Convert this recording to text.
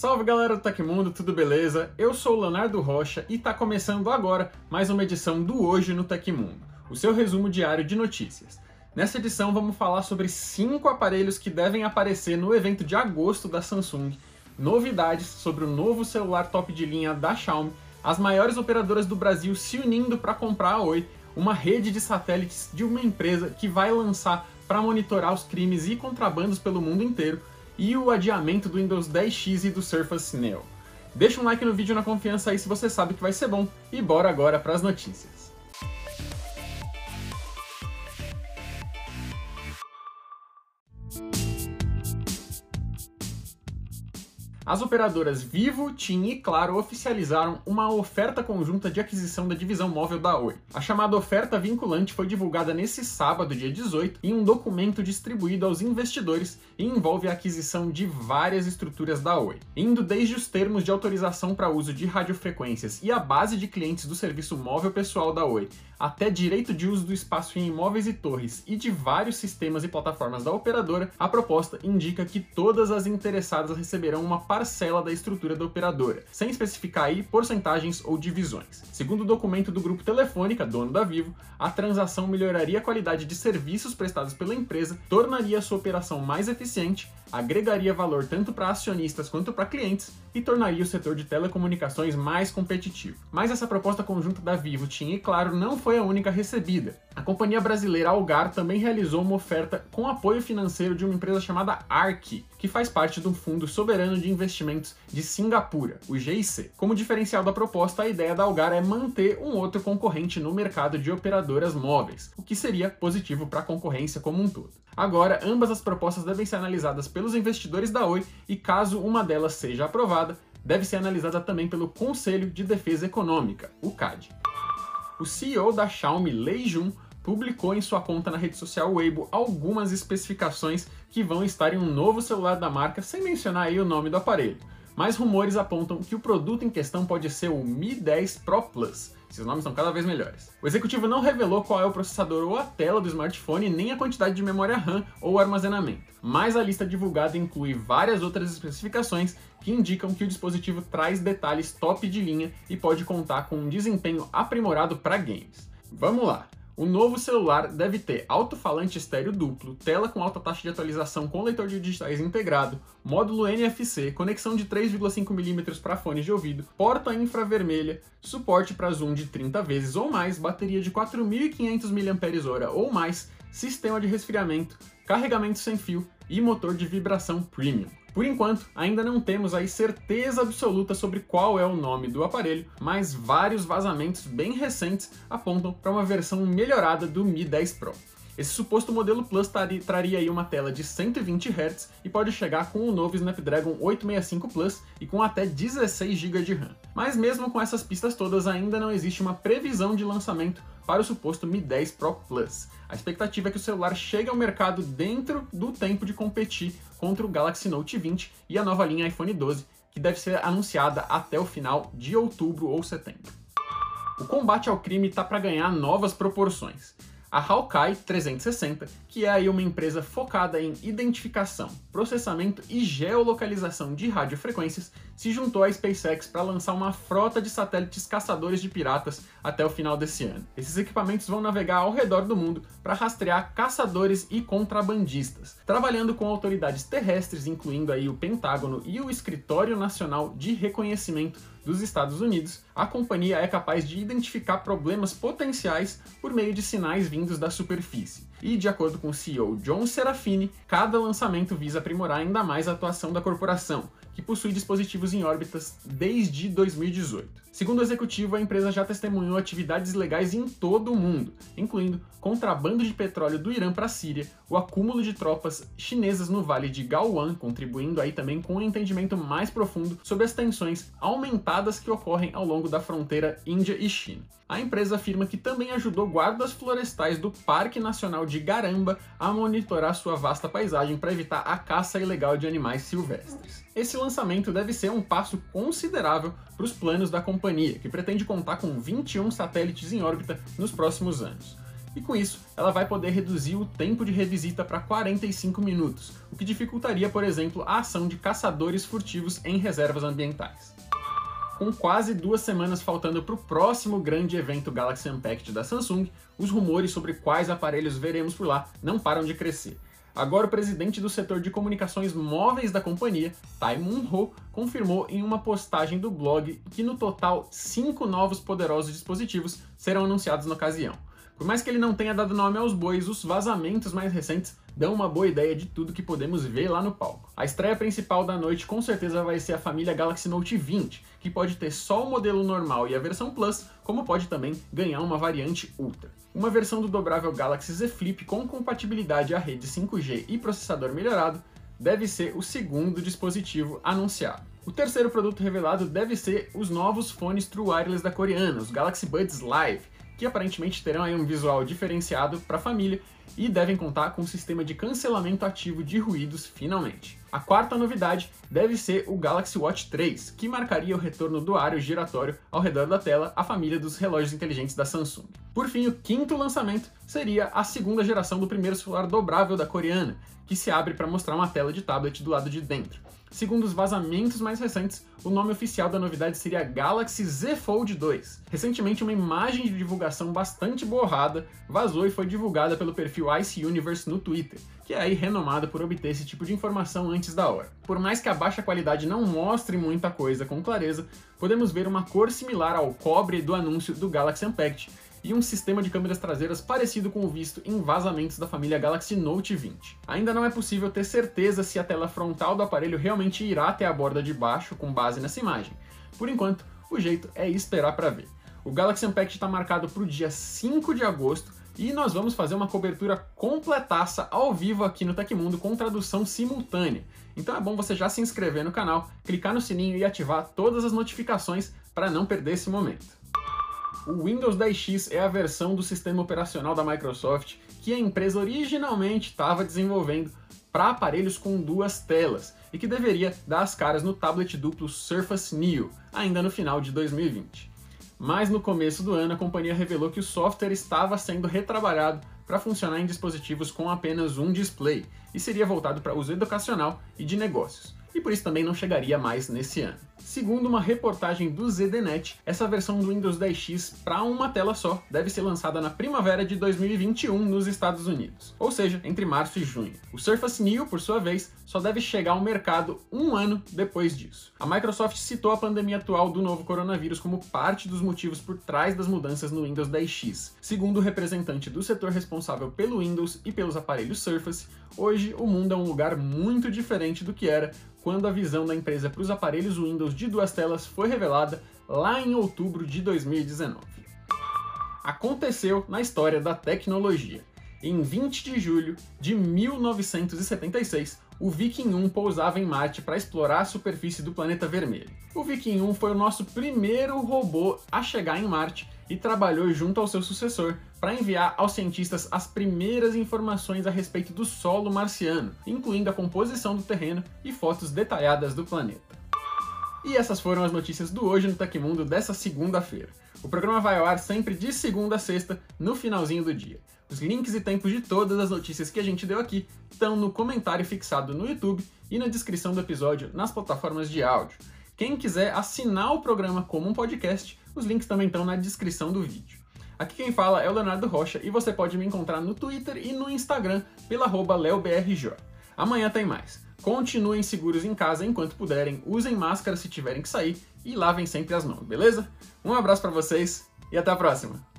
Salve galera do Tecmundo, tudo beleza? Eu sou o Leonardo Rocha e está começando agora mais uma edição do Hoje no Tecmundo, o seu resumo diário de notícias. Nessa edição vamos falar sobre cinco aparelhos que devem aparecer no evento de agosto da Samsung, novidades sobre o novo celular top de linha da Xiaomi, as maiores operadoras do Brasil se unindo para comprar a Oi, uma rede de satélites de uma empresa que vai lançar para monitorar os crimes e contrabandos pelo mundo inteiro, e o adiamento do Windows 10X e do Surface Neo. Deixa um like no vídeo na confiança aí se você sabe que vai ser bom, e bora agora para as notícias. As operadoras Vivo, TIM e Claro oficializaram uma oferta conjunta de aquisição da divisão móvel da Oi. A chamada oferta vinculante foi divulgada nesse sábado, dia 18, em um documento distribuído aos investidores e envolve a aquisição de várias estruturas da Oi, indo desde os termos de autorização para uso de radiofrequências e a base de clientes do serviço móvel pessoal da Oi, até direito de uso do espaço em imóveis e torres e de vários sistemas e plataformas da operadora, a proposta indica que todas as interessadas receberão uma parcela da estrutura da operadora, sem especificar aí porcentagens ou divisões. Segundo o documento do grupo Telefônica, dono da Vivo, a transação melhoraria a qualidade de serviços prestados pela empresa, tornaria sua operação mais eficiente, agregaria valor tanto para acionistas quanto para clientes e tornaria o setor de telecomunicações mais competitivo. Mas essa proposta conjunta da Vivo, TIM e Claro não foi a única recebida. A companhia brasileira Algar também realizou uma oferta com apoio financeiro de uma empresa chamada ARC, que faz parte do Fundo Soberano de Investimentos de Singapura, o GIC. Como diferencial da proposta, a ideia da Algar é manter um outro concorrente no mercado de operadoras móveis, o que seria positivo para a concorrência como um todo. Agora, ambas as propostas devem ser analisadas pelos investidores da Oi e, caso uma delas seja aprovada, deve ser analisada também pelo Conselho de Defesa Econômica, o CAD. O CEO da Xiaomi, Lei Jun, publicou em sua conta na rede social Weibo algumas especificações que vão estar em um novo celular da marca, sem mencionar aí o nome do aparelho. Mas rumores apontam que o produto em questão pode ser o Mi 10 Pro Plus, esses nomes são cada vez melhores. O executivo não revelou qual é o processador ou a tela do smartphone, nem a quantidade de memória RAM ou armazenamento, mas a lista divulgada inclui várias outras especificações que indicam que o dispositivo traz detalhes top de linha e pode contar com um desempenho aprimorado para games. Vamos lá! O novo celular deve ter alto-falante estéreo duplo, tela com alta taxa de atualização com leitor de digitais integrado, módulo NFC, conexão de 3,5mm para fones de ouvido, porta infravermelha, suporte para zoom de 30 vezes ou mais, bateria de 4.500 mAh ou mais, sistema de resfriamento, carregamento sem fio e motor de vibração premium. Por enquanto, ainda não temos aí certeza absoluta sobre qual é o nome do aparelho, mas vários vazamentos bem recentes apontam para uma versão melhorada do Mi 10 Pro. Esse suposto modelo Plus traria aí uma tela de 120 Hz e pode chegar com o novo Snapdragon 865 Plus e com até 16 GB de RAM. Mas mesmo com essas pistas todas, ainda não existe uma previsão de lançamento para o suposto Mi 10 Pro Plus. A expectativa é que o celular chegue ao mercado dentro do tempo de competir contra o Galaxy Note 20 e a nova linha iPhone 12, que deve ser anunciada até o final de outubro ou setembro. O combate ao crime está para ganhar novas proporções a Hawkeye 360, que é aí uma empresa focada em identificação, processamento e geolocalização de radiofrequências, se juntou à SpaceX para lançar uma frota de satélites caçadores de piratas até o final desse ano. Esses equipamentos vão navegar ao redor do mundo para rastrear caçadores e contrabandistas, trabalhando com autoridades terrestres, incluindo aí o Pentágono e o Escritório Nacional de Reconhecimento dos Estados Unidos, a companhia é capaz de identificar problemas potenciais por meio de sinais vindos da superfície. E, de acordo com o CEO John Serafini, cada lançamento visa aprimorar ainda mais a atuação da corporação, que possui dispositivos em órbitas desde 2018. Segundo o executivo, a empresa já testemunhou atividades ilegais em todo o mundo, incluindo contrabando de petróleo do Irã para a Síria, o acúmulo de tropas chinesas no Vale de Galwan, contribuindo aí também com um entendimento mais profundo sobre as tensões aumentadas que ocorrem ao longo da fronteira Índia e China. A empresa afirma que também ajudou guardas florestais do Parque Nacional de Garamba a monitorar sua vasta paisagem para evitar a caça ilegal de animais silvestres. Esse lançamento deve ser um passo considerável para os planos da companhia, que pretende contar com 21 satélites em órbita nos próximos anos. e com isso ela vai poder reduzir o tempo de revisita para 45 minutos, o que dificultaria, por exemplo, a ação de caçadores furtivos em reservas ambientais. Com quase duas semanas faltando para o próximo grande evento Galaxy Unpacked da Samsung, os rumores sobre quais aparelhos veremos por lá não param de crescer. Agora, o presidente do setor de comunicações móveis da companhia, Tai Ho, confirmou em uma postagem do blog que no total cinco novos poderosos dispositivos serão anunciados na ocasião. Por mais que ele não tenha dado nome aos bois, os vazamentos mais recentes dão uma boa ideia de tudo que podemos ver lá no palco. A estreia principal da noite com certeza vai ser a família Galaxy Note 20, que pode ter só o modelo normal e a versão Plus, como pode também ganhar uma variante Ultra. Uma versão do dobrável Galaxy Z Flip com compatibilidade à rede 5G e processador melhorado deve ser o segundo dispositivo anunciado. O terceiro produto revelado deve ser os novos fones True Wireless da coreana, os Galaxy Buds Live, que aparentemente terão um visual diferenciado para a família e devem contar com um sistema de cancelamento ativo de ruídos finalmente. A quarta novidade deve ser o Galaxy Watch 3, que marcaria o retorno do aro giratório ao redor da tela à família dos relógios inteligentes da Samsung. Por fim, o quinto lançamento seria a segunda geração do primeiro celular dobrável da coreana, que se abre para mostrar uma tela de tablet do lado de dentro. Segundo os vazamentos mais recentes, o nome oficial da novidade seria Galaxy Z Fold 2. Recentemente, uma imagem de divulgação bastante borrada vazou e foi divulgada pelo perfil Ice Universe no Twitter, que é aí renomado por obter esse tipo de informação antes da hora. Por mais que a baixa qualidade não mostre muita coisa com clareza, podemos ver uma cor similar ao cobre do anúncio do Galaxy Unpacked, e um sistema de câmeras traseiras parecido com o visto em vazamentos da família Galaxy Note 20. Ainda não é possível ter certeza se a tela frontal do aparelho realmente irá até a borda de baixo com base nessa imagem. Por enquanto, o jeito é esperar para ver. O Galaxy Unpacked está marcado para o dia 5 de agosto e nós vamos fazer uma cobertura completaça ao vivo aqui no Tecmundo com tradução simultânea. Então é bom você já se inscrever no canal, clicar no sininho e ativar todas as notificações para não perder esse momento. O Windows 10X é a versão do sistema operacional da Microsoft que a empresa originalmente estava desenvolvendo para aparelhos com duas telas e que deveria dar as caras no tablet duplo Surface Neo, ainda no final de 2020. Mas no começo do ano a companhia revelou que o software estava sendo retrabalhado para funcionar em dispositivos com apenas um display e seria voltado para uso educacional e de negócios, e por isso também não chegaria mais nesse ano. Segundo uma reportagem do ZDNet, essa versão do Windows 10X para uma tela só deve ser lançada na primavera de 2021 nos Estados Unidos, ou seja, entre março e junho. O Surface Neo, por sua vez, só deve chegar ao mercado um ano depois disso. A Microsoft citou a pandemia atual do novo coronavírus como parte dos motivos por trás das mudanças no Windows 10X. Segundo o representante do setor responsável pelo Windows e pelos aparelhos Surface, hoje o mundo é um lugar muito diferente do que era quando a visão da empresa para os aparelhos Windows de duas telas foi revelada lá em outubro de 2019. Aconteceu na história da tecnologia. Em 20 de julho de 1976, o Viking 1 pousava em Marte para explorar a superfície do planeta vermelho. O Viking 1 foi o nosso primeiro robô a chegar em Marte e trabalhou junto ao seu sucessor para enviar aos cientistas as primeiras informações a respeito do solo marciano, incluindo a composição do terreno e fotos detalhadas do planeta. E essas foram as notícias do Hoje no Tecmundo dessa segunda-feira. O programa vai ao ar sempre de segunda a sexta, no finalzinho do dia. Os links e tempos de todas as notícias que a gente deu aqui estão no comentário fixado no YouTube e na descrição do episódio nas plataformas de áudio. Quem quiser assinar o programa como um podcast, os links também estão na descrição do vídeo. Aqui quem fala é o Leonardo Rocha e você pode me encontrar no Twitter e no Instagram pela leobrj. Amanhã tem mais. Continuem seguros em casa enquanto puderem, usem máscara se tiverem que sair e lavem sempre as mãos, beleza? Um abraço para vocês e até a próxima!